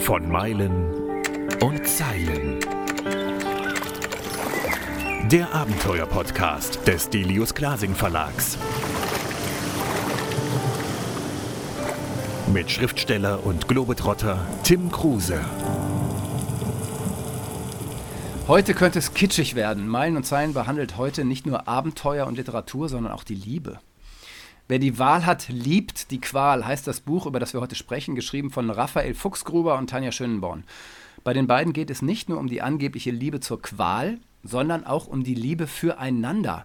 Von Meilen und Zeilen. Der Abenteuer-Podcast des Delius Glasing Verlags. Mit Schriftsteller und Globetrotter Tim Kruse. Heute könnte es kitschig werden. Meilen und Zeilen behandelt heute nicht nur Abenteuer und Literatur, sondern auch die Liebe. Wer die Wahl hat, liebt die Qual, heißt das Buch, über das wir heute sprechen, geschrieben von Raphael Fuchsgruber und Tanja Schönenborn. Bei den beiden geht es nicht nur um die angebliche Liebe zur Qual, sondern auch um die Liebe füreinander.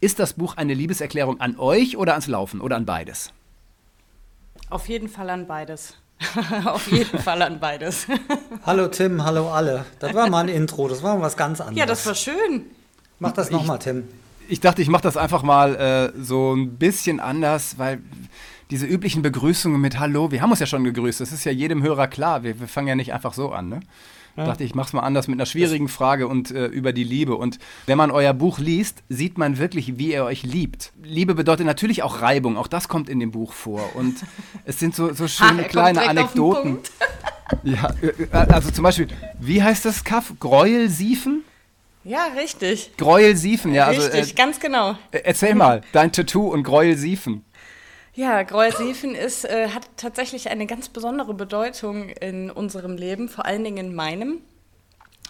Ist das Buch eine Liebeserklärung an euch oder ans Laufen oder an beides? Auf jeden Fall an beides. Auf jeden Fall an beides. hallo Tim, hallo alle. Das war mal ein Intro, das war mal was ganz anderes. Ja, das war schön. Mach das nochmal, Tim ich dachte, ich mache das einfach mal äh, so ein bisschen anders, weil diese üblichen Begrüßungen mit Hallo, wir haben uns ja schon gegrüßt, das ist ja jedem Hörer klar, wir, wir fangen ja nicht einfach so an. Ne? Ja. Dachte ich, mach's mal anders mit einer schwierigen Frage und äh, über die Liebe. Und wenn man euer Buch liest, sieht man wirklich, wie ihr euch liebt. Liebe bedeutet natürlich auch Reibung, auch das kommt in dem Buch vor. Und es sind so, so schöne ha, kleine Anekdoten. ja, äh, äh, also zum Beispiel, wie heißt das Kaff? Gräuelsiefen? Ja, richtig. Gräuel Siefen, ja. Also, richtig, äh, ganz genau. Äh, erzähl mal, dein Tattoo und Gräuel Siefen. Ja, Gräuel Siefen ist, äh, hat tatsächlich eine ganz besondere Bedeutung in unserem Leben, vor allen Dingen in meinem.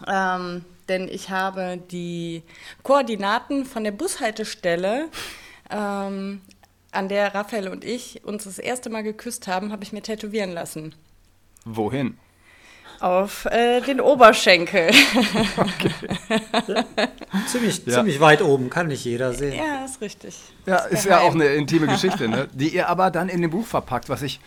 Ähm, denn ich habe die Koordinaten von der Bushaltestelle, ähm, an der Raphael und ich uns das erste Mal geküsst haben, habe ich mir tätowieren lassen. Wohin? Auf äh, den Oberschenkel. Okay. Ja. Ziemlich, ja. ziemlich weit oben, kann nicht jeder sehen. Ja, ist richtig. Ja, ist, ist ja auch eine intime Geschichte, ne? die ihr aber dann in dem Buch verpackt, was ich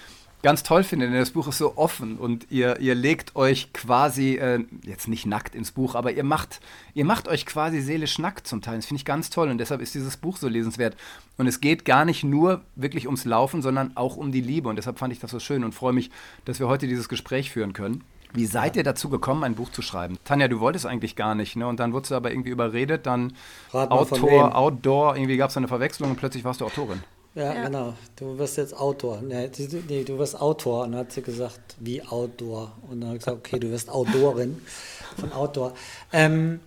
ganz toll finde, denn das Buch ist so offen und ihr, ihr legt euch quasi, äh, jetzt nicht nackt ins Buch, aber ihr macht, ihr macht euch quasi seelisch nackt zum Teil. Das finde ich ganz toll und deshalb ist dieses Buch so lesenswert. Und es geht gar nicht nur wirklich ums Laufen, sondern auch um die Liebe und deshalb fand ich das so schön und freue mich, dass wir heute dieses Gespräch führen können. Wie seid ihr dazu gekommen, ein Buch zu schreiben? Tanja, du wolltest eigentlich gar nicht, ne? Und dann wurdest du aber irgendwie überredet, dann Autor, Outdoor, irgendwie gab es eine Verwechslung und plötzlich warst du Autorin. Ja, ja, genau. Du wirst jetzt Autor. Nee, nee, du wirst Autor. Und dann hat sie gesagt, wie Outdoor. Und dann habe ich gesagt, okay, du wirst Autorin von Outdoor. Ähm,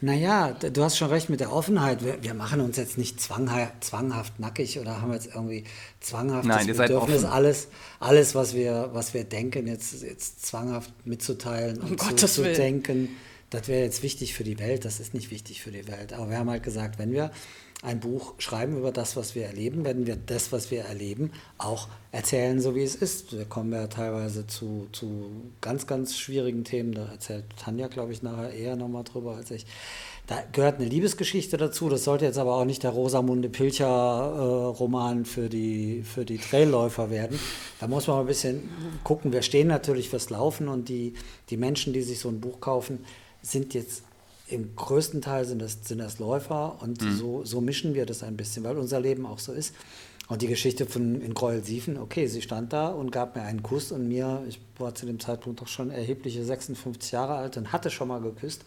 naja, du hast schon recht mit der Offenheit. Wir, wir machen uns jetzt nicht zwanghaft, zwanghaft nackig oder haben jetzt irgendwie zwanghaft Nein, das Bedürfnis, alles, alles was, wir, was wir denken, jetzt, jetzt zwanghaft mitzuteilen und um zu, zu denken. Das wäre jetzt wichtig für die Welt, das ist nicht wichtig für die Welt. Aber wir haben halt gesagt, wenn wir ein Buch schreiben über das, was wir erleben, werden wir das, was wir erleben, auch erzählen, so wie es ist. Da kommen wir teilweise zu, zu ganz, ganz schwierigen Themen. Da erzählt Tanja, glaube ich, nachher eher nochmal drüber als ich. Da gehört eine Liebesgeschichte dazu. Das sollte jetzt aber auch nicht der Rosamunde Pilcher-Roman äh, für, die, für die Trailläufer werden. Da muss man mal ein bisschen gucken. Wir stehen natürlich fürs Laufen und die, die Menschen, die sich so ein Buch kaufen, sind jetzt im größten Teil sind das, sind das Läufer und mhm. so, so mischen wir das ein bisschen, weil unser Leben auch so ist. Und die Geschichte von in Gräuel-Siefen, okay, sie stand da und gab mir einen Kuss und mir, ich war zu dem Zeitpunkt doch schon erhebliche 56 Jahre alt und hatte schon mal geküsst,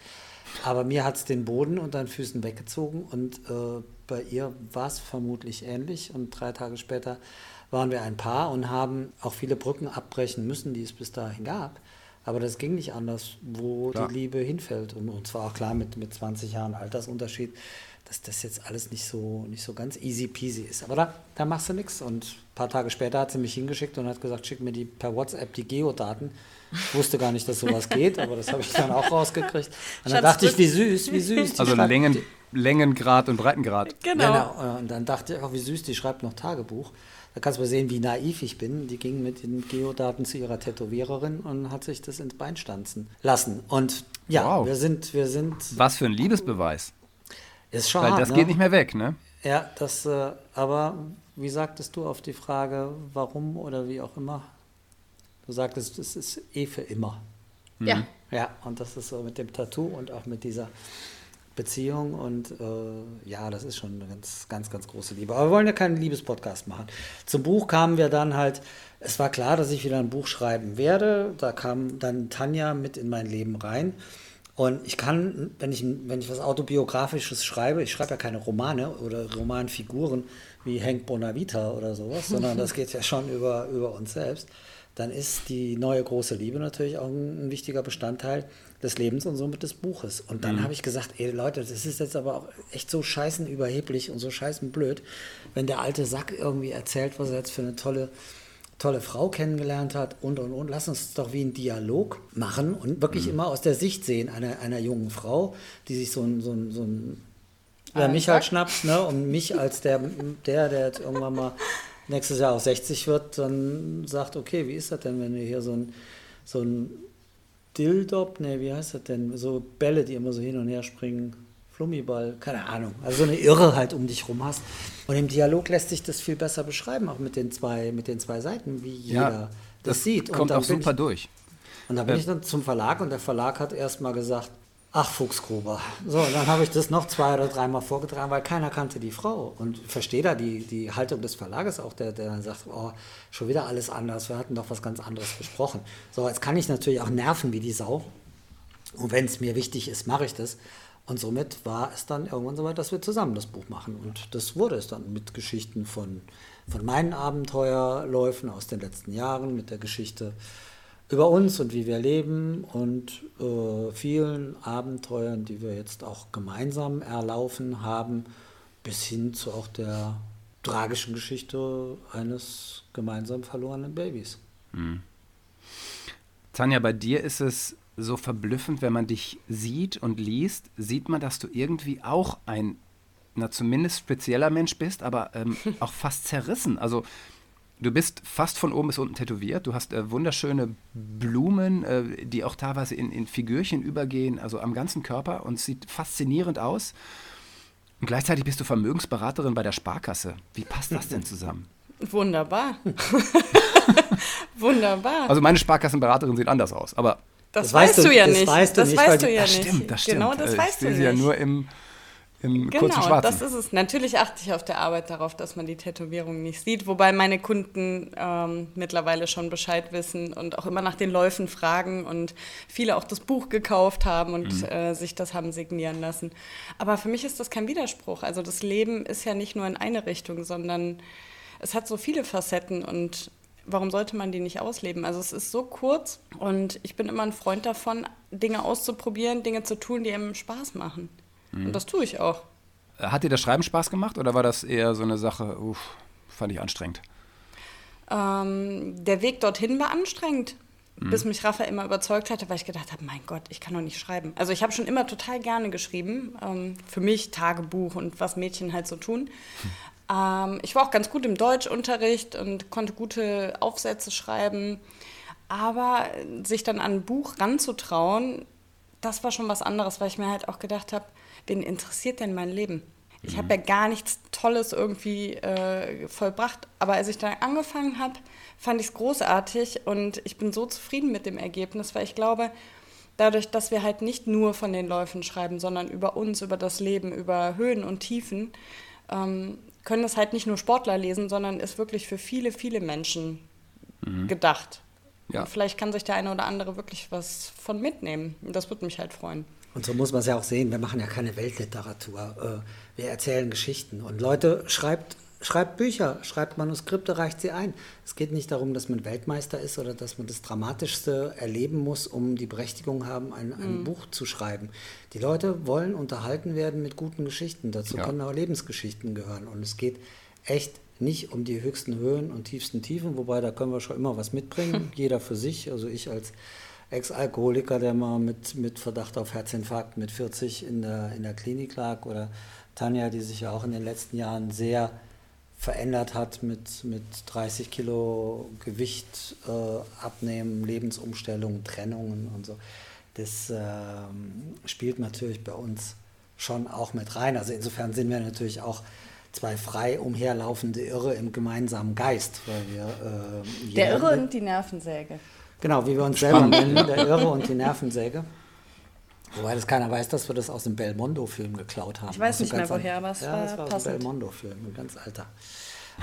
aber mir hat es den Boden unter den Füßen weggezogen und äh, bei ihr war es vermutlich ähnlich und drei Tage später waren wir ein Paar und haben auch viele Brücken abbrechen müssen, die es bis dahin gab. Aber das ging nicht anders, wo klar. die Liebe hinfällt. Und, und zwar auch klar mit, mit 20 Jahren Altersunterschied, dass das jetzt alles nicht so, nicht so ganz easy peasy ist. Aber da, da machst du nichts. Und ein paar Tage später hat sie mich hingeschickt und hat gesagt, schick mir die per WhatsApp die Geodaten. Ich wusste gar nicht, dass sowas geht, aber das habe ich dann auch rausgekriegt. Und dann dachte ich, wie süß, wie süß. also Längen, Längengrad und Breitengrad. Genau. genau. Und dann dachte ich auch, wie süß, die schreibt noch Tagebuch. Da kannst du mal sehen, wie naiv ich bin. Die ging mit den Geodaten zu ihrer Tätowiererin und hat sich das ins Bein stanzen lassen. Und ja, wow. wir sind, wir sind. Was für ein Liebesbeweis. Ist schon Weil hart, das ne? geht nicht mehr weg, ne? Ja, das, äh, aber wie sagtest du auf die Frage, warum oder wie auch immer? Du sagtest, es ist eh für immer. Ja. Ja, und das ist so mit dem Tattoo und auch mit dieser Beziehung und äh, ja, das ist schon eine ganz, ganz, ganz große Liebe. Aber wir wollen ja keinen Liebespodcast machen. Zum Buch kamen wir dann halt, es war klar, dass ich wieder ein Buch schreiben werde. Da kam dann Tanja mit in mein Leben rein. Und ich kann, wenn ich, wenn ich was Autobiografisches schreibe, ich schreibe ja keine Romane oder Romanfiguren wie Hank Bonavita oder sowas, sondern das geht ja schon über, über uns selbst, dann ist die neue große Liebe natürlich auch ein, ein wichtiger Bestandteil des Lebens und somit des Buches. Und dann mhm. habe ich gesagt, ey Leute, das ist jetzt aber auch echt so scheißen überheblich und so scheißen blöd, wenn der alte Sack irgendwie erzählt, was er jetzt für eine tolle tolle Frau kennengelernt hat und und und. Lass uns doch wie ein Dialog machen und wirklich mhm. immer aus der Sicht sehen einer, einer jungen Frau, die sich so ein, so ein, so ein ja, mich halt schnappt, ne? Und mich als der, der, der jetzt irgendwann mal nächstes Jahr auch 60 wird, dann sagt, okay, wie ist das denn, wenn du hier so ein, so ein Dildop, ne, wie heißt das denn? So Bälle, die immer so hin und her springen. Flummiball, keine Ahnung. Also so eine Irre halt um dich rum hast. Und im Dialog lässt sich das viel besser beschreiben, auch mit den zwei, mit den zwei Seiten, wie jeder ja, das, das sieht. Kommt auch super ich, durch. Und da bin äh, ich dann zum Verlag und der Verlag hat erstmal gesagt, ach Fuchsgruber. So, dann habe ich das noch zwei oder dreimal vorgetragen, weil keiner kannte die Frau. Und verstehe da die, die Haltung des Verlages auch, der, der dann sagt, oh, schon wieder alles anders, wir hatten doch was ganz anderes besprochen. So, jetzt kann ich natürlich auch nerven wie die Sau. Und wenn es mir wichtig ist, mache ich das. Und somit war es dann irgendwann so weit, dass wir zusammen das Buch machen. Und das wurde es dann mit Geschichten von, von meinen Abenteuerläufen aus den letzten Jahren, mit der Geschichte über uns und wie wir leben und äh, vielen Abenteuern, die wir jetzt auch gemeinsam erlaufen haben, bis hin zu auch der tragischen Geschichte eines gemeinsam verlorenen Babys. Mhm. Tanja, bei dir ist es so verblüffend, wenn man dich sieht und liest, sieht man, dass du irgendwie auch ein, na zumindest spezieller Mensch bist, aber ähm, auch fast zerrissen. Also du bist fast von oben bis unten tätowiert. Du hast äh, wunderschöne Blumen, äh, die auch teilweise in, in Figürchen übergehen, also am ganzen Körper und sieht faszinierend aus. Und gleichzeitig bist du Vermögensberaterin bei der Sparkasse. Wie passt das denn zusammen? Wunderbar. Wunderbar. Also meine Sparkassenberaterin sieht anders aus, aber das, das weißt, du, ja nicht. Weißt du das nicht, weißt du ja nicht. Das stimmt, das stimmt. Genau, das äh, weißt ich du nicht. ja nur im, im genau, kurzen Schwarzen. das ist es. Natürlich achte ich auf der Arbeit darauf, dass man die Tätowierung nicht sieht, wobei meine Kunden ähm, mittlerweile schon Bescheid wissen und auch immer nach den Läufen fragen und viele auch das Buch gekauft haben und mhm. äh, sich das haben signieren lassen. Aber für mich ist das kein Widerspruch. Also das Leben ist ja nicht nur in eine Richtung, sondern es hat so viele Facetten und warum sollte man die nicht ausleben? Also es ist so kurz und ich bin immer ein Freund davon, Dinge auszuprobieren, Dinge zu tun, die einem Spaß machen. Mhm. Und das tue ich auch. Hat dir das Schreiben Spaß gemacht oder war das eher so eine Sache, uff, fand ich anstrengend? Ähm, der Weg dorthin war anstrengend, mhm. bis mich Rafa immer überzeugt hatte, weil ich gedacht habe, mein Gott, ich kann doch nicht schreiben. Also ich habe schon immer total gerne geschrieben, ähm, für mich Tagebuch und was Mädchen halt so tun. Hm. Ähm, ich war auch ganz gut im Deutschunterricht und konnte gute Aufsätze schreiben. Aber sich dann an ein Buch ranzutrauen, das war schon was anderes, weil ich mir halt auch gedacht habe, wen interessiert denn mein Leben? Ich habe ja mhm. gar nichts Tolles irgendwie äh, vollbracht. Aber als ich dann angefangen habe, fand ich es großartig und ich bin so zufrieden mit dem Ergebnis, weil ich glaube, dadurch, dass wir halt nicht nur von den Läufen schreiben, sondern über uns, über das Leben, über Höhen und Tiefen, ähm, können es halt nicht nur Sportler lesen, sondern ist wirklich für viele, viele Menschen mhm. gedacht. Ja. Und vielleicht kann sich der eine oder andere wirklich was von mitnehmen. Und das würde mich halt freuen. Und so muss man es ja auch sehen. Wir machen ja keine Weltliteratur. Äh, wir erzählen Geschichten. Und Leute, schreibt schreibt Bücher, schreibt Manuskripte, reicht sie ein. Es geht nicht darum, dass man Weltmeister ist oder dass man das Dramatischste erleben muss, um die Berechtigung haben, ein, ein mhm. Buch zu schreiben. Die Leute wollen unterhalten werden mit guten Geschichten. Dazu ja. können auch Lebensgeschichten gehören. Und es geht echt nicht um die höchsten Höhen und tiefsten Tiefen, wobei da können wir schon immer was mitbringen, jeder für sich. Also ich als Ex-Alkoholiker, der mal mit, mit Verdacht auf Herzinfarkt mit 40 in der, in der Klinik lag oder Tanja, die sich ja auch in den letzten Jahren sehr verändert hat mit, mit 30 Kilo Gewicht äh, abnehmen, Lebensumstellungen, Trennungen und so. Das ähm, spielt natürlich bei uns schon auch mit rein. Also insofern sind wir natürlich auch zwei frei umherlaufende Irre im gemeinsamen Geist, weil wir äh, der Irre und die Nervensäge. Genau, wie wir uns selber nennen, der Irre und die Nervensäge. Wobei das keiner weiß, dass wir das aus dem Belmondo-Film geklaut haben. Ich weiß also nicht mehr woher, aber es ja, war das war passend. ein Belmondo-Film, ein ganz alter.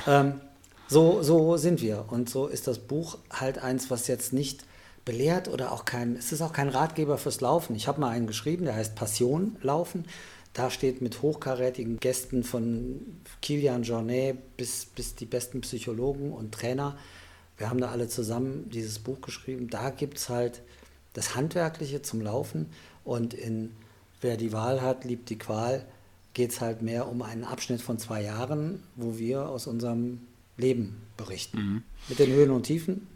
Ähm, so, so sind wir. Und so ist das Buch halt eins, was jetzt nicht belehrt oder auch kein, es ist auch kein Ratgeber fürs Laufen. Ich habe mal einen geschrieben, der heißt Passion Laufen. Da steht mit hochkarätigen Gästen von Kilian Jornet bis, bis die besten Psychologen und Trainer. Wir haben da alle zusammen dieses Buch geschrieben. Da gibt es halt das Handwerkliche zum Laufen und in Wer die Wahl hat, liebt die Qual geht es halt mehr um einen Abschnitt von zwei Jahren, wo wir aus unserem Leben berichten. Mhm. Mit den Höhen und Tiefen,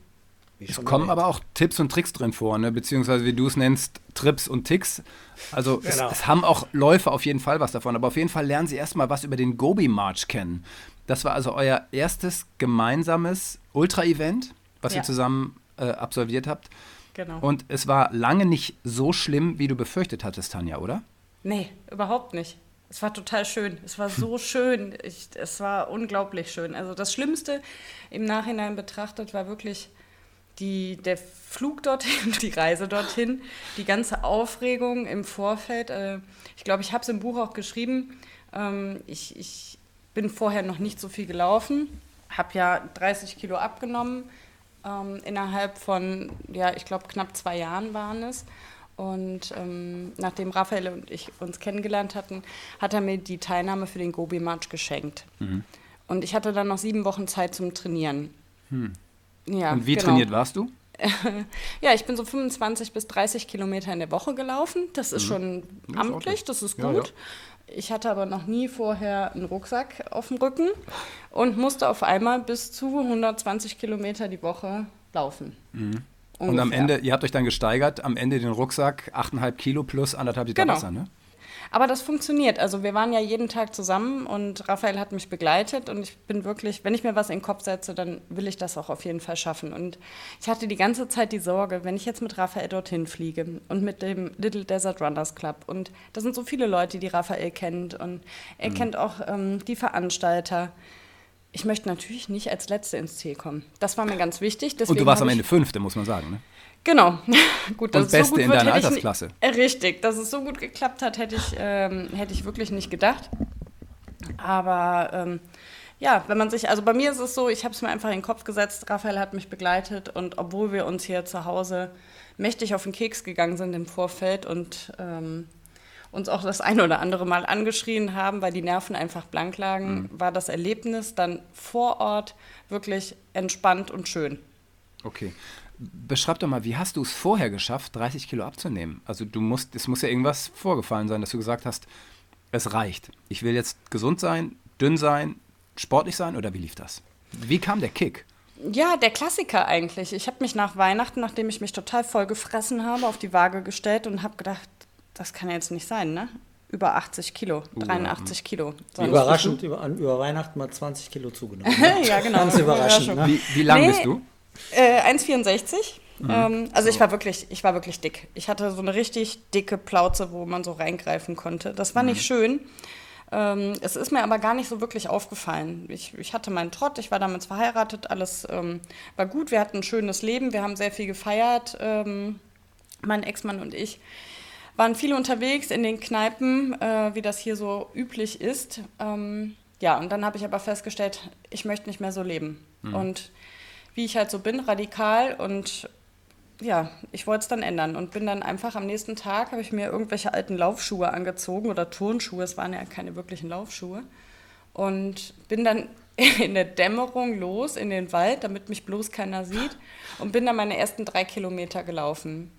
es kommen aber auch Tipps und Tricks drin vor, ne? beziehungsweise wie du es nennst, Trips und Ticks. Also genau. es, es, haben auch Läufer auf jeden Fall was davon, aber auf jeden Fall lernen sie erstmal was über den Gobi March kennen. Das war also euer erstes gemeinsames Ultra-Event, was ja. ihr zusammen äh, absolviert habt. Genau. Und es war lange nicht so schlimm, wie du befürchtet hattest, Tanja, oder? Nee, überhaupt nicht. Es war total schön. Es war so schön. Ich, es war unglaublich schön. Also das Schlimmste im Nachhinein betrachtet war wirklich die, der Flug dorthin, die Reise dorthin, die ganze Aufregung im Vorfeld. Äh, ich glaube, ich habe es im Buch auch geschrieben. Ähm, ich, ich bin vorher noch nicht so viel gelaufen, habe ja 30 Kilo abgenommen. Ähm, innerhalb von, ja, ich glaube, knapp zwei Jahren waren es. Und ähm, nachdem Raphael und ich uns kennengelernt hatten, hat er mir die Teilnahme für den Gobi March geschenkt. Mhm. Und ich hatte dann noch sieben Wochen Zeit zum Trainieren. Hm. Ja, Und wie genau. trainiert warst du? ja, ich bin so 25 bis 30 Kilometer in der Woche gelaufen. Das ist mhm. schon amtlich, das ist gut. Ja, ja. Ich hatte aber noch nie vorher einen Rucksack auf dem Rücken und musste auf einmal bis zu 120 Kilometer die Woche laufen. Mhm. Und am Ende, ihr habt euch dann gesteigert, am Ende den Rucksack 8,5 Kilo plus anderthalb Liter genau. Wasser, ne? Aber das funktioniert. Also wir waren ja jeden Tag zusammen und Raphael hat mich begleitet und ich bin wirklich, wenn ich mir was in den Kopf setze, dann will ich das auch auf jeden Fall schaffen. Und ich hatte die ganze Zeit die Sorge, wenn ich jetzt mit Raphael dorthin fliege und mit dem Little Desert Runners Club und da sind so viele Leute, die Raphael kennt und er mhm. kennt auch ähm, die Veranstalter ich möchte natürlich nicht als Letzte ins Ziel kommen. Das war mir ganz wichtig. Und du warst am Ende Fünfte, muss man sagen, ne? Genau. gut, Und Beste so gut in deiner Altersklasse. Ich, äh, richtig, dass es so gut geklappt hat, hätte ich, ähm, hätte ich wirklich nicht gedacht. Aber ähm, ja, wenn man sich, also bei mir ist es so, ich habe es mir einfach in den Kopf gesetzt, Raphael hat mich begleitet und obwohl wir uns hier zu Hause mächtig auf den Keks gegangen sind im Vorfeld und ähm, uns auch das eine oder andere Mal angeschrien haben, weil die Nerven einfach blank lagen, mhm. war das Erlebnis dann vor Ort wirklich entspannt und schön. Okay beschreib doch mal, wie hast du es vorher geschafft, 30 Kilo abzunehmen? Also du musst, es muss ja irgendwas vorgefallen sein, dass du gesagt hast, es reicht. Ich will jetzt gesund sein, dünn sein, sportlich sein oder wie lief das? Wie kam der Kick? Ja, der Klassiker eigentlich. Ich habe mich nach Weihnachten, nachdem ich mich total voll gefressen habe, auf die Waage gestellt und habe gedacht, das kann ja jetzt nicht sein, ne? Über 80 Kilo, 83 uh, Kilo. Sonst überraschend, über, über, Weihnachten mal 20 Kilo zugenommen. Ne? ja, genau. Ganz überraschend. Ne? Wie, wie lang nee, bist du? Äh, 1,64. Mhm. Ähm, also ich war wirklich, ich war wirklich dick. Ich hatte so eine richtig dicke Plauze, wo man so reingreifen konnte. Das war mhm. nicht schön. Ähm, es ist mir aber gar nicht so wirklich aufgefallen. Ich, ich hatte meinen Trott, ich war damals verheiratet, alles ähm, war gut. Wir hatten ein schönes Leben, wir haben sehr viel gefeiert, ähm, mein Ex-Mann und ich waren viel unterwegs in den Kneipen, äh, wie das hier so üblich ist. Ähm, ja, und dann habe ich aber festgestellt, ich möchte nicht mehr so leben. Mhm. Und wie ich halt so bin, radikal und ja, ich wollte es dann ändern und bin dann einfach am nächsten Tag, habe ich mir irgendwelche alten Laufschuhe angezogen oder Turnschuhe, es waren ja keine wirklichen Laufschuhe und bin dann in der Dämmerung los in den Wald, damit mich bloß keiner sieht und bin dann meine ersten drei Kilometer gelaufen.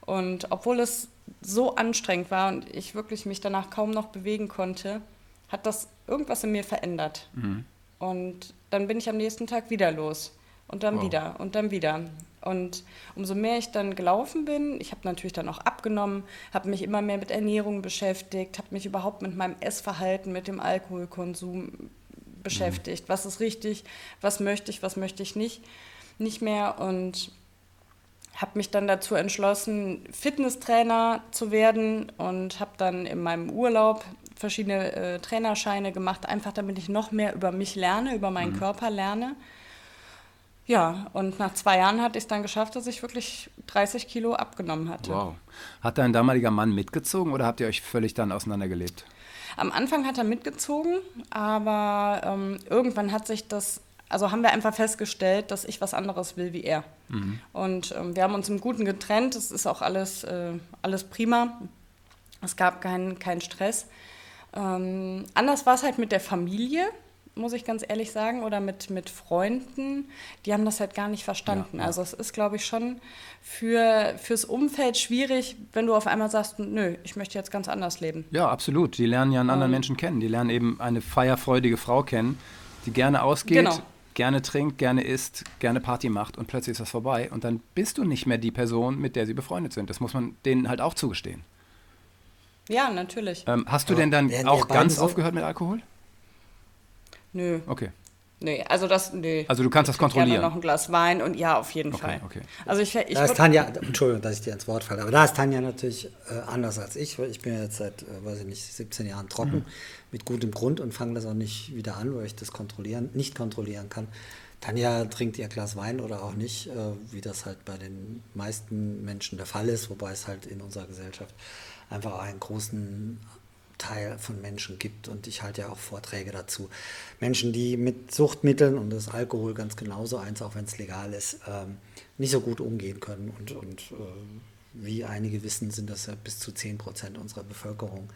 Und obwohl es so anstrengend war und ich wirklich mich danach kaum noch bewegen konnte, hat das irgendwas in mir verändert. Mhm. Und dann bin ich am nächsten Tag wieder los und dann wow. wieder und dann wieder. Und umso mehr ich dann gelaufen bin, ich habe natürlich dann auch abgenommen, habe mich immer mehr mit Ernährung beschäftigt, habe mich überhaupt mit meinem Essverhalten, mit dem Alkoholkonsum beschäftigt. Mhm. Was ist richtig, was möchte ich, was möchte ich nicht, nicht mehr. Und habe mich dann dazu entschlossen, Fitnesstrainer zu werden und habe dann in meinem Urlaub verschiedene äh, Trainerscheine gemacht, einfach damit ich noch mehr über mich lerne, über meinen mhm. Körper lerne. Ja, und nach zwei Jahren hatte ich es dann geschafft, dass ich wirklich 30 Kilo abgenommen hatte. Wow. Hat dein damaliger Mann mitgezogen oder habt ihr euch völlig dann auseinandergelebt? Am Anfang hat er mitgezogen, aber ähm, irgendwann hat sich das also haben wir einfach festgestellt, dass ich was anderes will wie er. Mhm. Und ähm, wir haben uns im Guten getrennt. Es ist auch alles, äh, alles prima. Es gab keinen kein Stress. Ähm, anders war es halt mit der Familie muss ich ganz ehrlich sagen, oder mit, mit Freunden, die haben das halt gar nicht verstanden. Ja, ja. Also es ist, glaube ich, schon für, fürs Umfeld schwierig, wenn du auf einmal sagst, nö, ich möchte jetzt ganz anders leben. Ja, absolut. Die lernen ja einen anderen um, Menschen kennen. Die lernen eben eine feierfreudige Frau kennen, die gerne ausgeht, genau. gerne trinkt, gerne isst, gerne Party macht und plötzlich ist das vorbei und dann bist du nicht mehr die Person, mit der sie befreundet sind. Das muss man denen halt auch zugestehen. Ja, natürlich. Ähm, hast du denn dann auch ganz so aufgehört mit Alkohol? Nö. Okay. Nee, also das, nee. Also du kannst das kontrollieren. Gerne noch ein Glas Wein und ja, auf jeden okay, Fall. Okay. Also ich, ich da ist Tanja, Entschuldigung, dass ich dir ins Wort falle, aber da ist Tanja natürlich äh, anders als ich. Ich bin ja jetzt seit, äh, weiß ich nicht, 17 Jahren trocken mhm. mit gutem Grund und fange das auch nicht wieder an, weil ich das kontrollieren, nicht kontrollieren kann. Tanja trinkt ihr Glas Wein oder auch nicht, äh, wie das halt bei den meisten Menschen der Fall ist, wobei es halt in unserer Gesellschaft einfach einen großen Teil von Menschen gibt und ich halte ja auch Vorträge dazu. Menschen, die mit Suchtmitteln und das Alkohol ganz genauso eins, auch wenn es legal ist, ähm, nicht so gut umgehen können und, und äh, wie einige wissen, sind das ja bis zu 10 Prozent unserer Bevölkerung,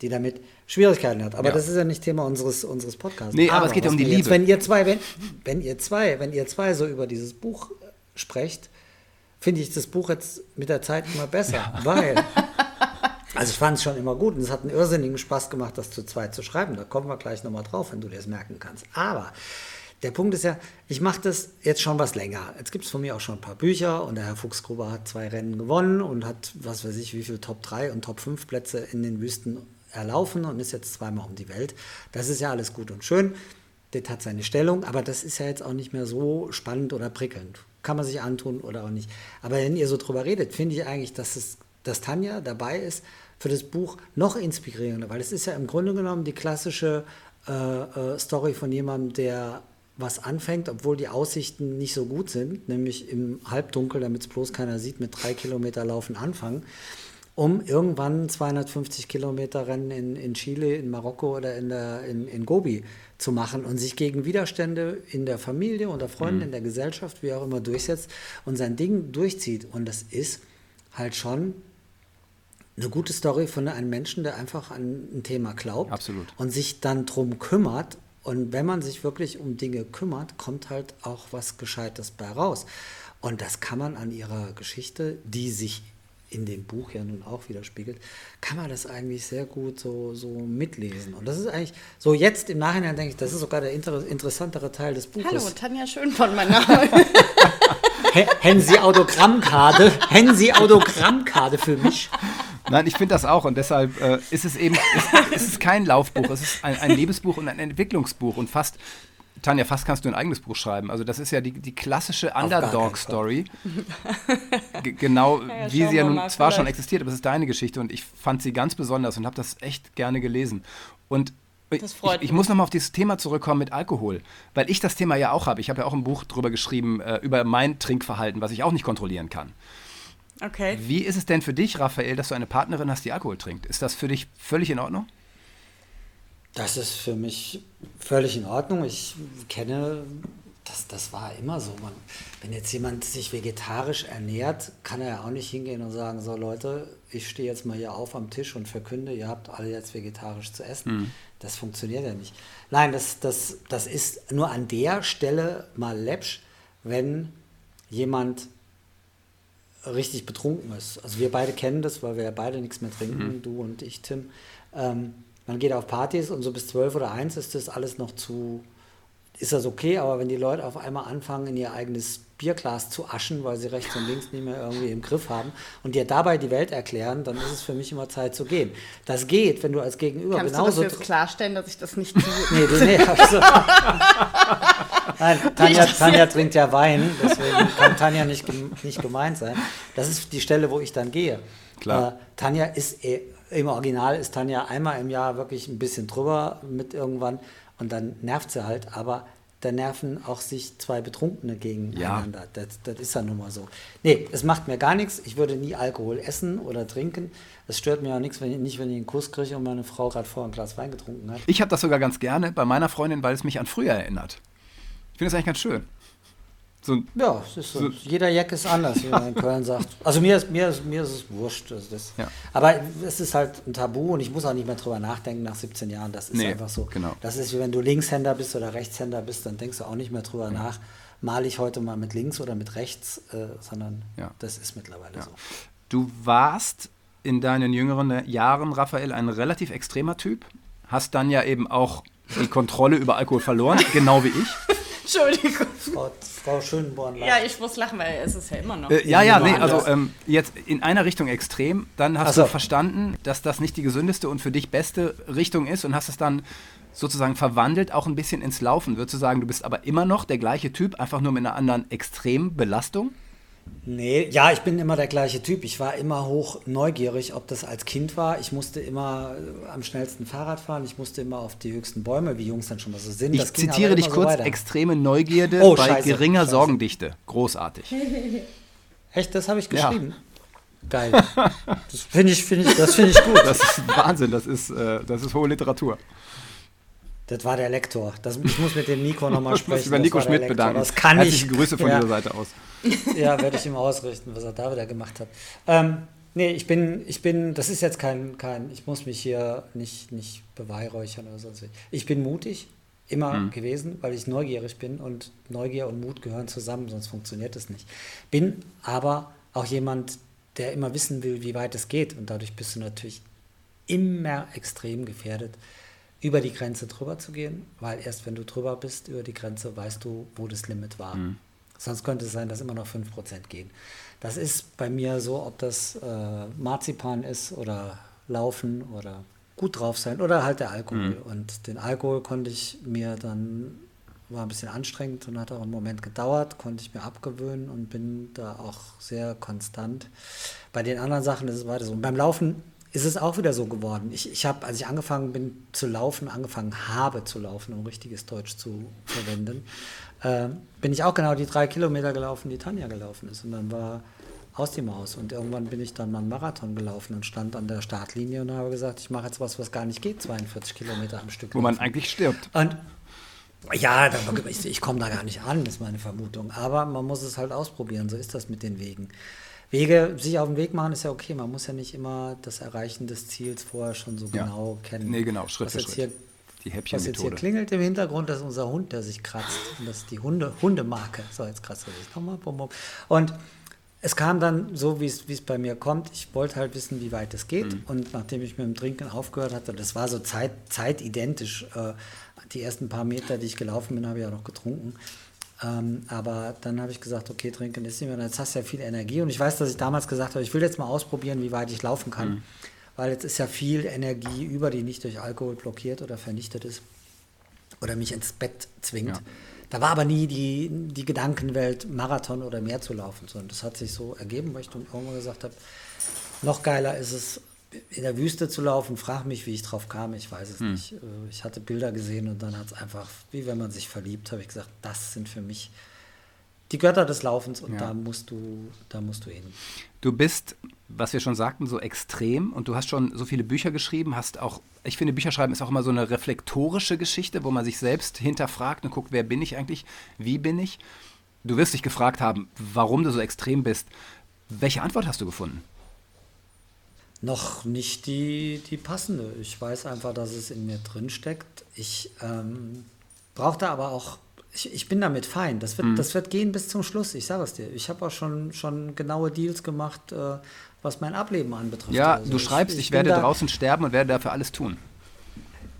die damit Schwierigkeiten hat. Aber ja. das ist ja nicht Thema unseres, unseres Podcasts. Nee, aber, aber es geht um die Liebe. Jetzt, wenn ihr zwei, wenn, wenn ihr zwei, wenn ihr zwei so über dieses Buch sprecht, finde ich das Buch jetzt mit der Zeit immer besser, ja. weil Also ich fand es schon immer gut und es hat einen irrsinnigen Spaß gemacht, das zu zweit zu schreiben. Da kommen wir gleich nochmal drauf, wenn du dir das merken kannst. Aber der Punkt ist ja, ich mache das jetzt schon was länger. Jetzt gibt es von mir auch schon ein paar Bücher und der Herr Fuchsgruber hat zwei Rennen gewonnen und hat, was weiß ich, wie viele Top 3 und Top 5 Plätze in den Wüsten erlaufen und ist jetzt zweimal um die Welt. Das ist ja alles gut und schön. Das hat seine Stellung, aber das ist ja jetzt auch nicht mehr so spannend oder prickelnd. Kann man sich antun oder auch nicht. Aber wenn ihr so drüber redet, finde ich eigentlich, dass, es, dass Tanja dabei ist für das Buch noch inspirierender, weil es ist ja im Grunde genommen die klassische äh, äh, Story von jemandem, der was anfängt, obwohl die Aussichten nicht so gut sind, nämlich im Halbdunkel, damit es bloß keiner sieht, mit drei Kilometer Laufen anfangen, um irgendwann 250 Kilometer Rennen in, in Chile, in Marokko oder in, der, in, in Gobi zu machen und sich gegen Widerstände in der Familie, unter Freunden, mhm. in der Gesellschaft, wie auch immer durchsetzt und sein Ding durchzieht. Und das ist halt schon eine gute Story von einem Menschen, der einfach an ein Thema glaubt Absolut. und sich dann drum kümmert. Und wenn man sich wirklich um Dinge kümmert, kommt halt auch was Gescheites bei raus. Und das kann man an ihrer Geschichte, die sich in dem Buch ja nun auch widerspiegelt, kann man das eigentlich sehr gut so, so mitlesen. Und das ist eigentlich, so jetzt im Nachhinein denke ich, das ist sogar der inter interessantere Teil des Buches. Hallo, Tanja Schönborn, mein Name. Hätten Sie Autogrammkarte, hätten Sie Autogrammkarte für mich? Nein, ich finde das auch und deshalb äh, ist es eben, ist, ist es kein Laufbuch, es ist ein, ein Lebensbuch und ein Entwicklungsbuch und fast Tanja, fast kannst du ein eigenes Buch schreiben. Also das ist ja die, die klassische Underdog-Story. genau, ja, wie sie ja nun zwar vielleicht. schon existiert, aber es ist deine Geschichte und ich fand sie ganz besonders und habe das echt gerne gelesen. Und ich, ich, muss nochmal auf dieses Thema zurückkommen mit Alkohol, weil ich das Thema ja auch habe. Ich habe ja auch ein Buch drüber geschrieben, äh, über mein Trinkverhalten, was ich auch nicht kontrollieren kann. Okay. Wie ist es denn für dich, Raphael, dass du eine Partnerin hast, die Alkohol trinkt? Ist das für dich völlig in Ordnung? Das ist für mich völlig in Ordnung. Ich kenne, das, das war immer so. Man, wenn jetzt jemand sich vegetarisch ernährt, kann er ja auch nicht hingehen und sagen, so Leute, ich stehe jetzt mal hier auf am Tisch und verkünde, ihr habt alle jetzt vegetarisch zu essen. Mhm. Das funktioniert ja nicht. Nein, das, das, das ist nur an der Stelle mal läppsch, wenn jemand richtig betrunken ist. Also wir beide kennen das, weil wir ja beide nichts mehr trinken, mhm. du und ich, Tim. Ähm, man geht auf Partys und so bis zwölf oder eins ist das alles noch zu, ist das okay, aber wenn die Leute auf einmal anfangen, in ihr eigenes Bierglas zu aschen, weil sie rechts und links nicht mehr irgendwie im Griff haben und dir dabei die Welt erklären, dann ist es für mich immer Zeit zu gehen. Das geht, wenn du als Gegenüber Kannst genauso... Kannst du das jetzt klarstellen, dass ich das nicht tue? nee, du, nee, also, Nein, Tanja, Tanja trinkt ja Wein, deswegen kann Tanja nicht, nicht gemeint sein. Das ist die Stelle, wo ich dann gehe. Klar. Äh, Tanja ist, eh, im Original ist Tanja einmal im Jahr wirklich ein bisschen drüber mit irgendwann und dann nervt sie halt, aber da nerven auch sich zwei Betrunkene gegeneinander. Ja. Das, das ist ja nun mal so. Nee, es macht mir gar nichts. Ich würde nie Alkohol essen oder trinken. Es stört mir auch nichts, wenn ich, nicht, wenn ich einen Kuss kriege und meine Frau gerade vorher ein Glas Wein getrunken hat. Ich habe das sogar ganz gerne bei meiner Freundin, weil es mich an früher erinnert. Ich finde das eigentlich ganz schön. So ja, ist so. So jeder Jack ist anders, wie man in Köln sagt. Also mir ist, mir ist, mir ist es wurscht. Also das, ja. Aber es ist halt ein Tabu und ich muss auch nicht mehr drüber nachdenken nach 17 Jahren. Das ist nee, einfach so. Genau. Das ist wie wenn du Linkshänder bist oder Rechtshänder bist, dann denkst du auch nicht mehr drüber ja. nach, male ich heute mal mit links oder mit rechts, äh, sondern ja. das ist mittlerweile so. Du warst in deinen jüngeren Jahren, Raphael, ein relativ extremer Typ. Hast dann ja eben auch die Kontrolle über Alkohol verloren, genau wie ich. Entschuldigung. Frau, Frau Schönborn. Ja, ich muss lachen, weil es ist ja immer noch. Äh, ja, ja, nee, also ähm, jetzt in einer Richtung extrem. Dann hast so. du verstanden, dass das nicht die gesündeste und für dich beste Richtung ist und hast es dann sozusagen verwandelt, auch ein bisschen ins Laufen. Würdest du sagen, du bist aber immer noch der gleiche Typ, einfach nur mit einer anderen Extrembelastung? Nee, ja, ich bin immer der gleiche Typ. Ich war immer hoch neugierig, ob das als Kind war. Ich musste immer äh, am schnellsten Fahrrad fahren. Ich musste immer auf die höchsten Bäume, wie Jungs dann schon mal so sind. Ich zitiere dich kurz: so extreme Neugierde oh, bei scheiße, geringer scheiße. Sorgendichte. Großartig. Echt, das habe ich geschrieben. Ja. Geil. Das finde ich, find ich, find ich gut. Das ist Wahnsinn. Das ist, äh, das ist hohe Literatur. Das war der Lektor. Das, ich muss mit dem Nico nochmal sprechen. Ich über Nico Schmidt bedanken. Das kann Herzliche ich. Grüße von ja. dieser Seite aus. Ja, werde ich ihm ausrichten, was er da wieder gemacht hat. Ähm, nee, ich bin, ich bin, das ist jetzt kein, kein, ich muss mich hier nicht, nicht beweihräuchern oder sonst Ich bin mutig, immer mhm. gewesen, weil ich neugierig bin und Neugier und Mut gehören zusammen, sonst funktioniert es nicht. Bin aber auch jemand, der immer wissen will, wie weit es geht und dadurch bist du natürlich immer extrem gefährdet, über die Grenze drüber zu gehen, weil erst wenn du drüber bist über die Grenze, weißt du, wo das Limit war. Mhm. Sonst könnte es sein, dass immer noch 5% gehen. Das ist bei mir so, ob das äh, Marzipan ist oder Laufen oder gut drauf sein oder halt der Alkohol. Mhm. Und den Alkohol konnte ich mir dann, war ein bisschen anstrengend und hat auch einen Moment gedauert, konnte ich mir abgewöhnen und bin da auch sehr konstant. Bei den anderen Sachen ist es weiter so. Und beim Laufen ist es auch wieder so geworden. Ich, ich habe, als ich angefangen bin zu laufen, angefangen habe zu laufen, um richtiges Deutsch zu verwenden, äh, bin ich auch genau die drei Kilometer gelaufen, die Tanja gelaufen ist. Und dann war aus die Maus. Und irgendwann bin ich dann mal einen Marathon gelaufen und stand an der Startlinie und habe gesagt, ich mache jetzt was, was gar nicht geht, 42 Kilometer am Stück. Wo laufen. man eigentlich stirbt. Und ja, ich, ich komme da gar nicht an, ist meine Vermutung. Aber man muss es halt ausprobieren, so ist das mit den Wegen. Wege, sich auf den Weg machen, ist ja okay. Man muss ja nicht immer das Erreichen des Ziels vorher schon so ja. genau kennen. Nee, genau, Schritt was für Schritt. Hier, die Häppchen Was jetzt hier klingelt im Hintergrund, das ist unser Hund, der sich kratzt. Und das ist die Hunde, Hundemarke. So, jetzt kratzt er sich nochmal. Und es kam dann so, wie es bei mir kommt. Ich wollte halt wissen, wie weit es geht. Mhm. Und nachdem ich mit dem Trinken aufgehört hatte, das war so zeit, zeitidentisch. Äh, die ersten paar Meter, die ich gelaufen bin, habe ich auch noch getrunken. Ähm, aber dann habe ich gesagt, okay, trinken ist nicht mehr. Jetzt hast du ja viel Energie. Und ich weiß, dass ich damals gesagt habe, ich will jetzt mal ausprobieren, wie weit ich laufen kann. Mhm. Weil jetzt ist ja viel Energie über, die nicht durch Alkohol blockiert oder vernichtet ist oder mich ins Bett zwingt. Ja. Da war aber nie die, die Gedankenwelt, Marathon oder mehr zu laufen, sondern das hat sich so ergeben, weil ich dann irgendwann gesagt habe, noch geiler ist es, in der Wüste zu laufen, frag mich, wie ich drauf kam, ich weiß es hm. nicht. Äh, ich hatte Bilder gesehen und dann hat es einfach, wie wenn man sich verliebt, habe ich gesagt, das sind für mich die Götter des Laufens und ja. da musst du, da musst du hin. Du bist, was wir schon sagten, so extrem und du hast schon so viele Bücher geschrieben, hast auch, ich finde, Bücherschreiben ist auch immer so eine reflektorische Geschichte, wo man sich selbst hinterfragt und guckt, wer bin ich eigentlich, wie bin ich. Du wirst dich gefragt haben, warum du so extrem bist. Welche Antwort hast du gefunden? Noch nicht die, die passende. Ich weiß einfach, dass es in mir drin steckt. Ich ähm, brauchte aber auch, ich, ich bin damit fein. Das wird, mhm. das wird gehen bis zum Schluss, ich sage es dir. Ich habe auch schon, schon genaue Deals gemacht, äh, was mein Ableben anbetrifft. Ja, also du schreibst, ich, ich, werde draußen sterben und werde dafür alles tun.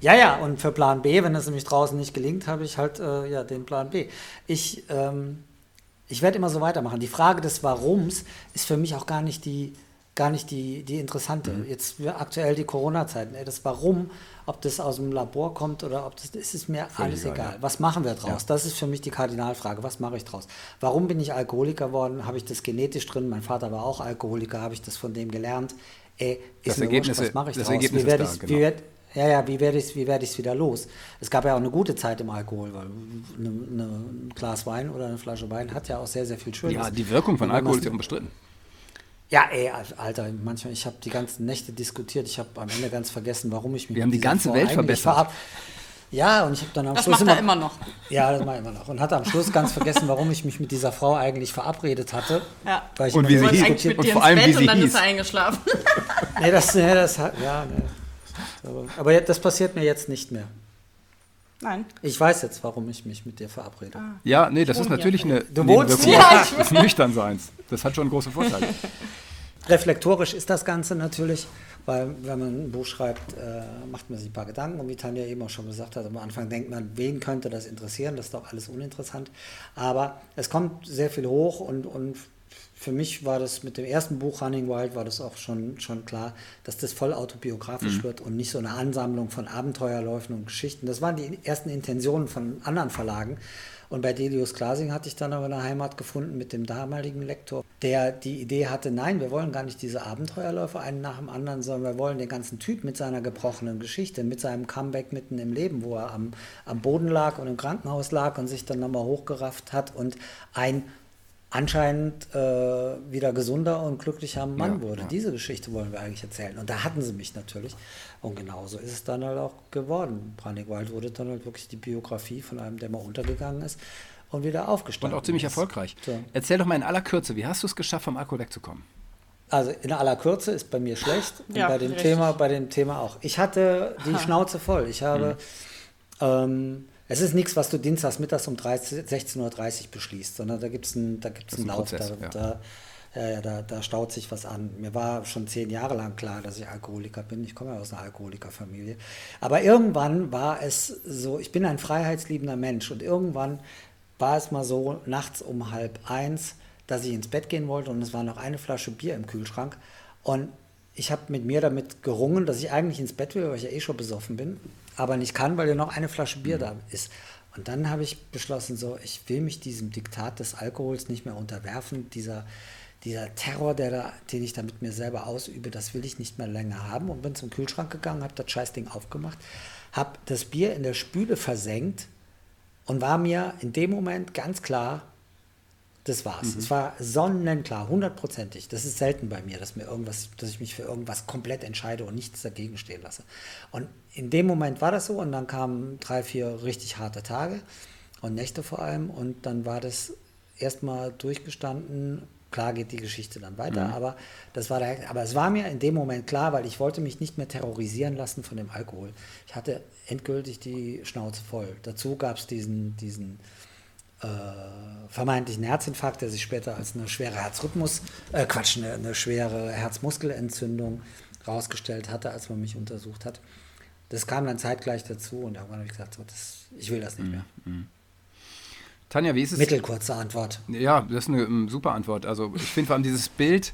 Ja, ja, und für Plan B, wenn es nämlich draußen nicht gelingt, habe ich halt äh, ja, den Plan B. Ich, ähm, ich werde immer so weitermachen. Die Frage des Warums ist für mich auch gar nicht die, gar nicht die, die interessante. Mhm. Jetzt aktuell die Corona-Zeiten. Das Warum, ob das aus dem Labor kommt oder ob das, ist mir Völlig alles egal. Ja. Was machen wir draus? Ja. Das ist für mich die Kardinalfrage. Was mache ich draus? Warum bin ich Alkoholiker geworden? Habe ich das genetisch drin? Mein Vater war auch Alkoholiker. Habe ich das von dem gelernt? Ey, ist das Ergebnis, was mache ich das draus? Ergebnis wie werde ich, genau. wie werd, ja, ja, wie werde ich es werd wieder los? Es gab ja auch eine gute Zeit im Alkohol, weil eine, eine, ein Glas Wein oder eine Flasche Wein hat ja auch sehr, sehr viel Schönes. Ja, die Wirkung von Alkohol ist ja unbestritten. Ja, ey, Alter, manchmal, ich habe die ganzen Nächte diskutiert. Ich habe am Ende ganz vergessen, warum ich mich. Wir haben die ganze Welt verbessert. Ja, und ich habe dann am das Schluss. Das macht er immer noch. Ja, das mache ich immer noch. Und hatte am Schluss ganz vergessen, warum ich mich mit dieser Frau eigentlich verabredet hatte. Ja. und wie sie hieß. Und, und vor allem, wie sie und dann hieß. ist er eingeschlafen. nee, das, nee, das hat, ja, nee. Aber das passiert mir jetzt nicht mehr. Nein. Ich weiß jetzt, warum ich mich mit dir verabrede. Ah. Ja, nee, das ist natürlich eine. Du wohnst hier. Ja, das Nüchternseins. Das hat schon große Vorteile. Reflektorisch ist das Ganze natürlich, weil wenn man ein Buch schreibt, äh, macht man sich ein paar Gedanken. Und wie Tanja eben auch schon gesagt hat, am Anfang denkt man, wen könnte das interessieren? Das ist doch alles uninteressant. Aber es kommt sehr viel hoch und, und für mich war das mit dem ersten Buch Running Wild war das auch schon, schon klar, dass das voll autobiografisch mhm. wird und nicht so eine Ansammlung von Abenteuerläufen und Geschichten. Das waren die ersten Intentionen von anderen Verlagen. Und bei Delius Glasing hatte ich dann aber eine Heimat gefunden mit dem damaligen Lektor, der die Idee hatte, nein, wir wollen gar nicht diese Abenteuerläufe einen nach dem anderen, sondern wir wollen den ganzen Typ mit seiner gebrochenen Geschichte, mit seinem Comeback mitten im Leben, wo er am, am Boden lag und im Krankenhaus lag und sich dann nochmal hochgerafft hat und ein anscheinend äh, wieder gesunder und glücklicher Mann ja, wurde. Ja. Diese Geschichte wollen wir eigentlich erzählen. Und da hatten sie mich natürlich. Und genauso ist es dann halt auch geworden. Brandig Wild wurde dann halt wirklich die Biografie von einem, der mal untergegangen ist und wieder aufgestanden. Und auch ziemlich ist. erfolgreich. So. Erzähl doch mal in aller Kürze, wie hast du es geschafft, vom Alkohol wegzukommen? Also in aller Kürze ist bei mir schlecht und ja, bei dem Thema, bei dem Thema auch. Ich hatte die Schnauze voll. Ich habe mhm. ähm, es ist nichts, was du dienstags mittags um 16.30 Uhr beschließt, sondern da gibt es einen, da gibt's einen Lauf. Prozess, da, ja. da, ja, da, da, staut sich was an. Mir war schon zehn Jahre lang klar, dass ich Alkoholiker bin. Ich komme ja aus einer Alkoholikerfamilie. Aber irgendwann war es so, ich bin ein freiheitsliebender Mensch und irgendwann war es mal so, nachts um halb eins, dass ich ins Bett gehen wollte und es war noch eine Flasche Bier im Kühlschrank. Und ich habe mit mir damit gerungen, dass ich eigentlich ins Bett will, weil ich ja eh schon besoffen bin aber nicht kann, weil ja noch eine Flasche Bier mhm. da ist. Und dann habe ich beschlossen, so, ich will mich diesem Diktat des Alkohols nicht mehr unterwerfen. Dieser, dieser Terror, der da, den ich da mit mir selber ausübe, das will ich nicht mehr länger haben. Und bin zum Kühlschrank gegangen, habe das Scheißding aufgemacht, habe das Bier in der Spüle versenkt und war mir in dem Moment ganz klar, das war's. Mhm. Es war sonnenklar, hundertprozentig. Das ist selten bei mir, dass mir irgendwas, dass ich mich für irgendwas komplett entscheide und nichts dagegen stehen lasse. Und in dem Moment war das so und dann kamen drei, vier richtig harte Tage und Nächte vor allem und dann war das erstmal durchgestanden. Klar geht die Geschichte dann weiter, mhm. aber das war der, aber es war mir in dem Moment klar, weil ich wollte mich nicht mehr terrorisieren lassen von dem Alkohol. Ich hatte endgültig die Schnauze voll. Dazu gab es diesen, diesen äh, vermeintlichen Herzinfarkt, der sich später als eine schwere Herzrhythmus, äh, Quatsch, eine, eine schwere Herzmuskelentzündung rausgestellt hatte, als man mich untersucht hat. Das kam dann zeitgleich dazu und irgendwann habe ich gesagt, so, das, ich will das nicht mehr. Mhm. Tanja, wie ist es? Mittelkurze Antwort. Ja, das ist eine ähm, super Antwort. Also ich finde vor allem dieses Bild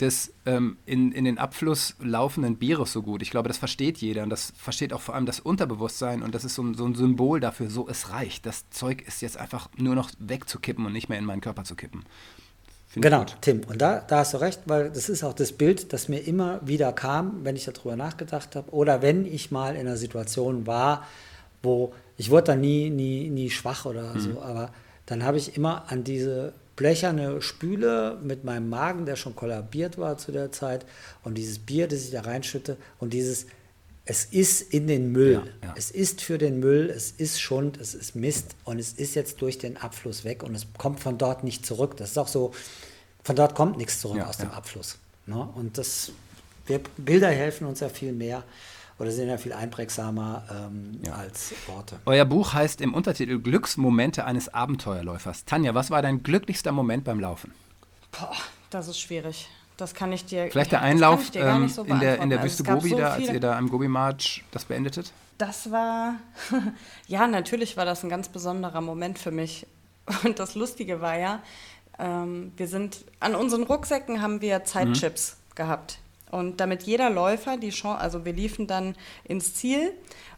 des ähm, in, in den Abfluss laufenden Bieres so gut. Ich glaube, das versteht jeder und das versteht auch vor allem das Unterbewusstsein und das ist so, so ein Symbol dafür, so es reicht. Das Zeug ist jetzt einfach nur noch wegzukippen und nicht mehr in meinen Körper zu kippen. Find genau, Tim. Und da, da hast du recht, weil das ist auch das Bild, das mir immer wieder kam, wenn ich darüber nachgedacht habe oder wenn ich mal in einer Situation war, wo ich wurde da nie, nie, nie schwach oder mhm. so, aber dann habe ich immer an diese blecherne Spüle mit meinem Magen, der schon kollabiert war zu der Zeit, und dieses Bier, das ich da reinschütte, und dieses, es ist in den Müll. Ja, ja. Es ist für den Müll, es ist Schund, es ist Mist und es ist jetzt durch den Abfluss weg und es kommt von dort nicht zurück. Das ist auch so, von dort kommt nichts zurück ja, aus dem Abfluss. Ne? Und das, wir, Bilder helfen uns ja viel mehr oder sind ja viel einprägsamer ähm, ja. als Worte. Euer Buch heißt im Untertitel Glücksmomente eines Abenteuerläufers. Tanja, was war dein glücklichster Moment beim Laufen? Boah, das ist schwierig. Das kann ich dir Vielleicht der Einlauf ähm, so in, der, in der Wüste also Gobi, so da, als ihr da am Gobi-March das beendetet? Das war, ja, natürlich war das ein ganz besonderer Moment für mich. Und das Lustige war ja, ähm, wir sind, an unseren Rucksäcken haben wir Zeitchips mhm. gehabt. Und damit jeder Läufer die Chance, also wir liefen dann ins Ziel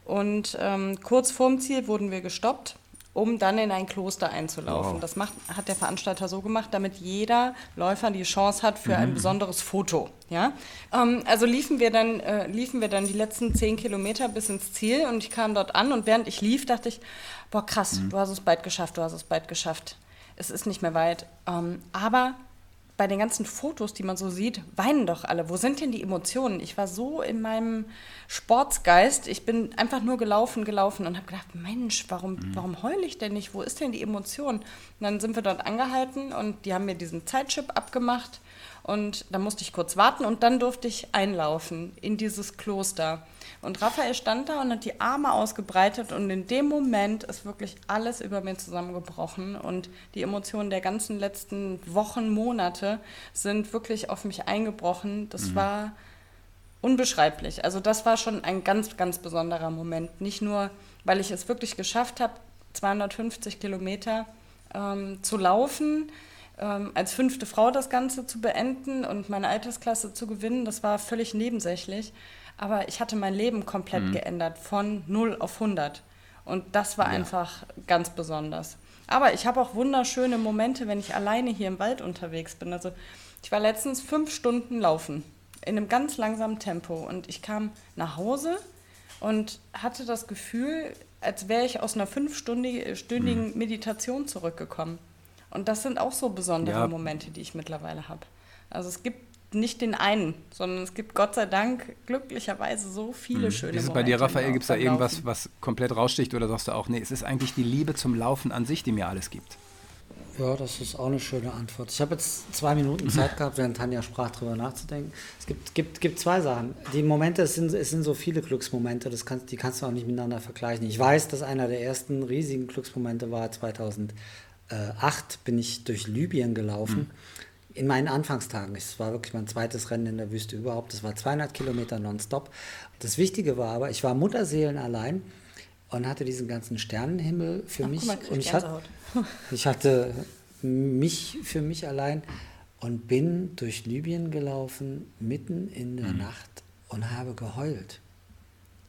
und ähm, kurz vorm Ziel wurden wir gestoppt, um dann in ein Kloster einzulaufen. Wow. Das macht, hat der Veranstalter so gemacht, damit jeder Läufer die Chance hat für mhm. ein besonderes Foto. Ja? Ähm, also liefen wir, dann, äh, liefen wir dann die letzten zehn Kilometer bis ins Ziel und ich kam dort an und während ich lief, dachte ich, boah krass, mhm. du hast es bald geschafft, du hast es bald geschafft. Es ist nicht mehr weit. Ähm, aber bei den ganzen Fotos, die man so sieht, weinen doch alle. Wo sind denn die Emotionen? Ich war so in meinem Sportsgeist. Ich bin einfach nur gelaufen, gelaufen und habe gedacht, Mensch, warum, mhm. warum heule ich denn nicht? Wo ist denn die Emotion? Und dann sind wir dort angehalten und die haben mir diesen Zeitchip abgemacht und da musste ich kurz warten und dann durfte ich einlaufen in dieses Kloster. Und Raphael stand da und hat die Arme ausgebreitet und in dem Moment ist wirklich alles über mir zusammengebrochen und die Emotionen der ganzen letzten Wochen, Monate sind wirklich auf mich eingebrochen. Das mhm. war unbeschreiblich. Also das war schon ein ganz, ganz besonderer Moment. Nicht nur, weil ich es wirklich geschafft habe, 250 Kilometer ähm, zu laufen, ähm, als fünfte Frau das Ganze zu beenden und meine Altersklasse zu gewinnen, das war völlig nebensächlich. Aber ich hatte mein Leben komplett mhm. geändert, von 0 auf 100. Und das war ja. einfach ganz besonders. Aber ich habe auch wunderschöne Momente, wenn ich alleine hier im Wald unterwegs bin. Also ich war letztens fünf Stunden laufen in einem ganz langsamen Tempo und ich kam nach Hause und hatte das Gefühl, als wäre ich aus einer fünfstündigen mhm. Meditation zurückgekommen. Und das sind auch so besondere ja. Momente, die ich mittlerweile habe. Also es gibt nicht den einen, sondern es gibt Gott sei Dank glücklicherweise so viele mhm. schöne Wie ist es bei dir, Raphael? Gibt es da irgendwas, was komplett raussticht oder sagst du auch, nee, es ist eigentlich die Liebe zum Laufen an sich, die mir alles gibt? Ja, das ist auch eine schöne Antwort. Ich habe jetzt zwei Minuten Zeit gehabt, während Tanja sprach, darüber nachzudenken. Es gibt, gibt, gibt zwei Sachen. Die Momente, es sind, es sind so viele Glücksmomente, das kann, die kannst du auch nicht miteinander vergleichen. Ich weiß, dass einer der ersten riesigen Glücksmomente war 2000 2008 bin ich durch Libyen gelaufen. Mhm. In meinen Anfangstagen. Es war wirklich mein zweites Rennen in der Wüste überhaupt. Das war 200 Kilometer nonstop. Das Wichtige war aber, ich war Mutterseelen allein und hatte diesen ganzen Sternenhimmel für Ach, mich. Mal, und ich, hat, ich hatte mich für mich allein und bin durch Libyen gelaufen, mitten in der mhm. Nacht und habe geheult.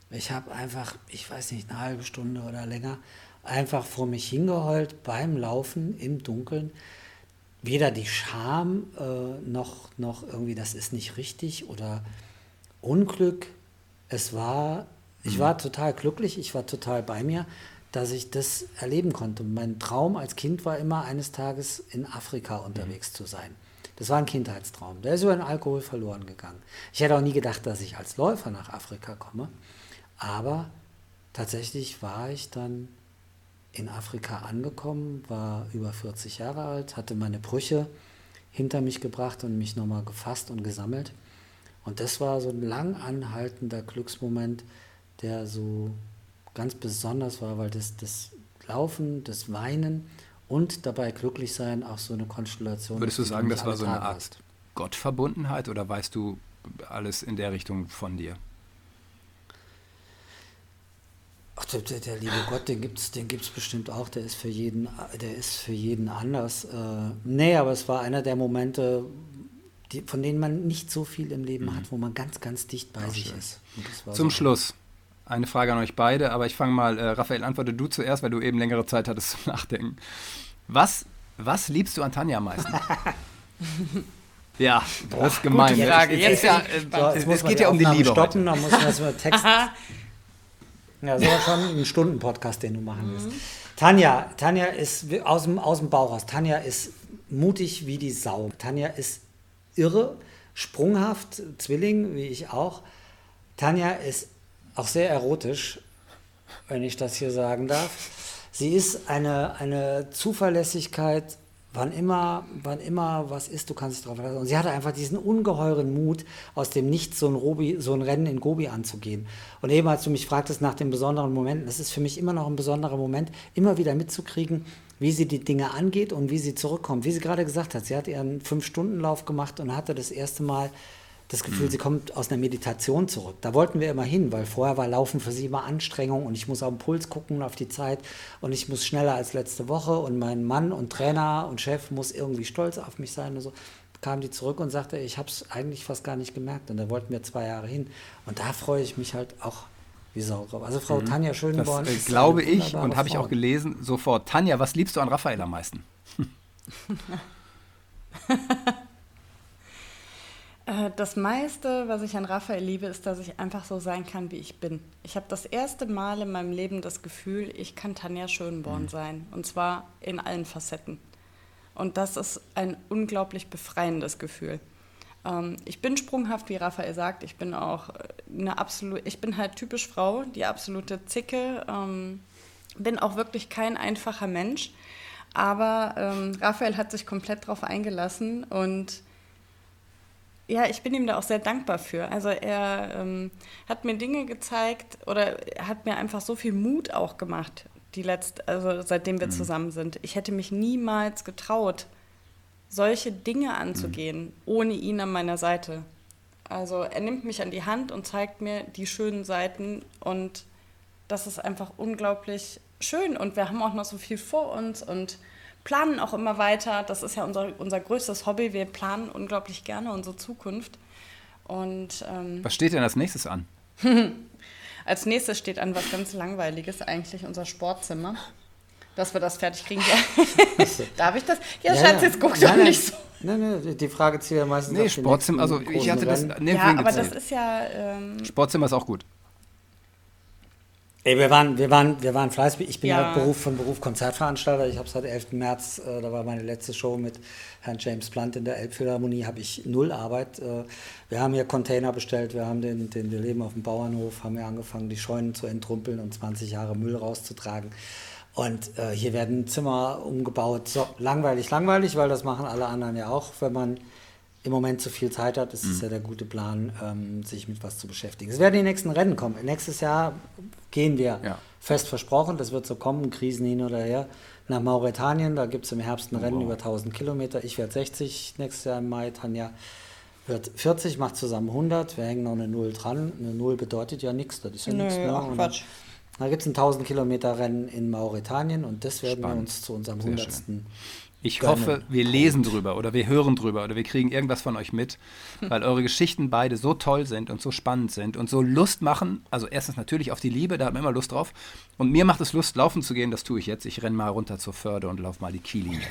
Ich habe einfach, ich weiß nicht, eine halbe Stunde oder länger einfach vor mich hingeheult beim Laufen im Dunkeln. Weder die Scham äh, noch, noch irgendwie, das ist nicht richtig oder Unglück. Es war, ich war total glücklich, ich war total bei mir, dass ich das erleben konnte. Mein Traum als Kind war immer, eines Tages in Afrika unterwegs mhm. zu sein. Das war ein Kindheitstraum. Der ist über den Alkohol verloren gegangen. Ich hätte auch nie gedacht, dass ich als Läufer nach Afrika komme. Aber tatsächlich war ich dann in Afrika angekommen, war über 40 Jahre alt, hatte meine Brüche hinter mich gebracht und mich nochmal gefasst und gesammelt. Und das war so ein lang anhaltender Glücksmoment, der so ganz besonders war, weil das, das Laufen, das Weinen und dabei glücklich sein auch so eine Konstellation. Würdest du sagen, das war so eine Art. Gottverbundenheit oder weißt du alles in der Richtung von dir? Ach, der, der, liebe Gott, den gibt es den gibt's bestimmt auch, der ist für jeden, der ist für jeden anders. Äh, nee, aber es war einer der Momente, die, von denen man nicht so viel im Leben mhm. hat, wo man ganz, ganz dicht bei Auch sich ist. Zum so Schluss. Eine Frage an euch beide, aber ich fange mal, äh, Raphael, antworte du zuerst, weil du eben längere Zeit hattest zum Nachdenken. Was, was liebst du an Tanja am meisten? ja, das ist gemein. Frage. Jetzt, ja, äh, so, es geht ja um die Liebe. Stoppen, dann muss man das über Text Ja, das ist schon ein Stunden-Podcast, den du machen willst. Mhm. Tanja, Tanja ist aus dem, aus dem Bauch raus. Tanja ist mutig wie die Sau. Tanja ist irre, sprunghaft, Zwilling, wie ich auch. Tanja ist auch sehr erotisch, wenn ich das hier sagen darf. Sie ist eine, eine Zuverlässigkeit, wann immer, wann immer was ist, du kannst dich darauf verlassen. Und sie hatte einfach diesen ungeheuren Mut, aus dem Nichts so ein, Robi, so ein Rennen in Gobi anzugehen. Und eben als du mich fragtest nach den besonderen Momenten, das ist für mich immer noch ein besonderer Moment, immer wieder mitzukriegen, wie sie die Dinge angeht und wie sie zurückkommt. Wie sie gerade gesagt hat, sie hat ihren Fünf-Stunden-Lauf gemacht und hatte das erste Mal das Gefühl, mhm. sie kommt aus einer Meditation zurück. Da wollten wir immer hin, weil vorher war Laufen für sie immer Anstrengung und ich muss auf den Puls gucken, auf die Zeit und ich muss schneller als letzte Woche und mein Mann und Trainer und Chef muss irgendwie stolz auf mich sein und so. Kam die zurück und sagte, ich habe es eigentlich fast gar nicht gemerkt und da wollten wir zwei Jahre hin. Und da freue ich mich halt auch wie Sau drauf. Also Frau mhm. Tanja Schönborn. Das äh, glaube ich und habe ich auch gelesen sofort. Tanja, was liebst du an Raphael am meisten? Äh, das meiste, was ich an Raphael liebe, ist, dass ich einfach so sein kann, wie ich bin. Ich habe das erste Mal in meinem Leben das Gefühl, ich kann Tanja Schönborn mhm. sein. Und zwar in allen Facetten. Und das ist ein unglaublich befreiendes Gefühl. Ähm, ich bin sprunghaft, wie Raphael sagt. Ich bin auch eine absolute, ich bin halt typisch Frau, die absolute Zicke. Ähm, bin auch wirklich kein einfacher Mensch. Aber ähm, Raphael hat sich komplett darauf eingelassen und ja, ich bin ihm da auch sehr dankbar für. Also er ähm, hat mir Dinge gezeigt oder hat mir einfach so viel Mut auch gemacht, die letzt, also seitdem wir mhm. zusammen sind. Ich hätte mich niemals getraut, solche Dinge anzugehen, mhm. ohne ihn an meiner Seite. Also er nimmt mich an die Hand und zeigt mir die schönen Seiten und das ist einfach unglaublich schön und wir haben auch noch so viel vor uns und planen auch immer weiter. Das ist ja unser, unser größtes Hobby. Wir planen unglaublich gerne unsere Zukunft. Und, ähm, was steht denn als nächstes an? als nächstes steht an was ganz Langweiliges, eigentlich unser Sportzimmer. Dass wir das fertig kriegen. Ja. Darf ich das? Ja, ja Schatz, jetzt guck doch nicht so. Nein, nein, die Frage zieht ja meistens Nee, Sportzimmer, also ich hatte das Ja, aber gezählt. das ist ja... Ähm, Sportzimmer ist auch gut. Ey, wir waren, wir waren, wir waren fleißig. Ich bin ja, ja Beruf von Beruf Konzertveranstalter. Ich habe seit 11. März, äh, da war meine letzte Show mit Herrn James Blunt in der Elbphilharmonie, habe ich null Arbeit. Äh, wir haben hier Container bestellt, wir haben den, den, wir leben auf dem Bauernhof, haben ja angefangen, die Scheunen zu entrumpeln und 20 Jahre Müll rauszutragen. Und äh, hier werden Zimmer umgebaut. So, langweilig, langweilig, weil das machen alle anderen ja auch, wenn man im Moment zu viel Zeit hat, ist es mhm. ja der gute Plan, ähm, sich mit was zu beschäftigen. Es werden die nächsten Rennen kommen. Nächstes Jahr gehen wir ja. fest versprochen, das wird so kommen, Krisen hin oder her, nach Mauretanien. Da gibt es im Herbst ein Rennen wow. über 1000 Kilometer. Ich werde 60 nächstes Jahr im Mai. Tanja wird 40, macht zusammen 100. Wir hängen noch eine Null dran. Eine Null bedeutet ja nichts, das ist ja nichts. Ne? Ach, Quatsch. Da gibt es ein 1000 Kilometer Rennen in Mauretanien und das werden Spannend. wir uns zu unserem 100. Ich Gerne. hoffe, wir lesen drüber oder wir hören drüber oder wir kriegen irgendwas von euch mit, weil eure Geschichten beide so toll sind und so spannend sind und so Lust machen. Also erstens natürlich auf die Liebe, da hat man immer Lust drauf. Und mir macht es Lust, laufen zu gehen, das tue ich jetzt. Ich renne mal runter zur Förde und laufe mal die Kiellinie.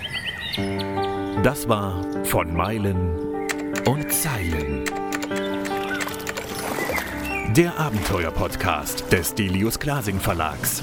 Das war von Meilen und Zeilen. Der Abenteuer-Podcast des Delius Glasing Verlags.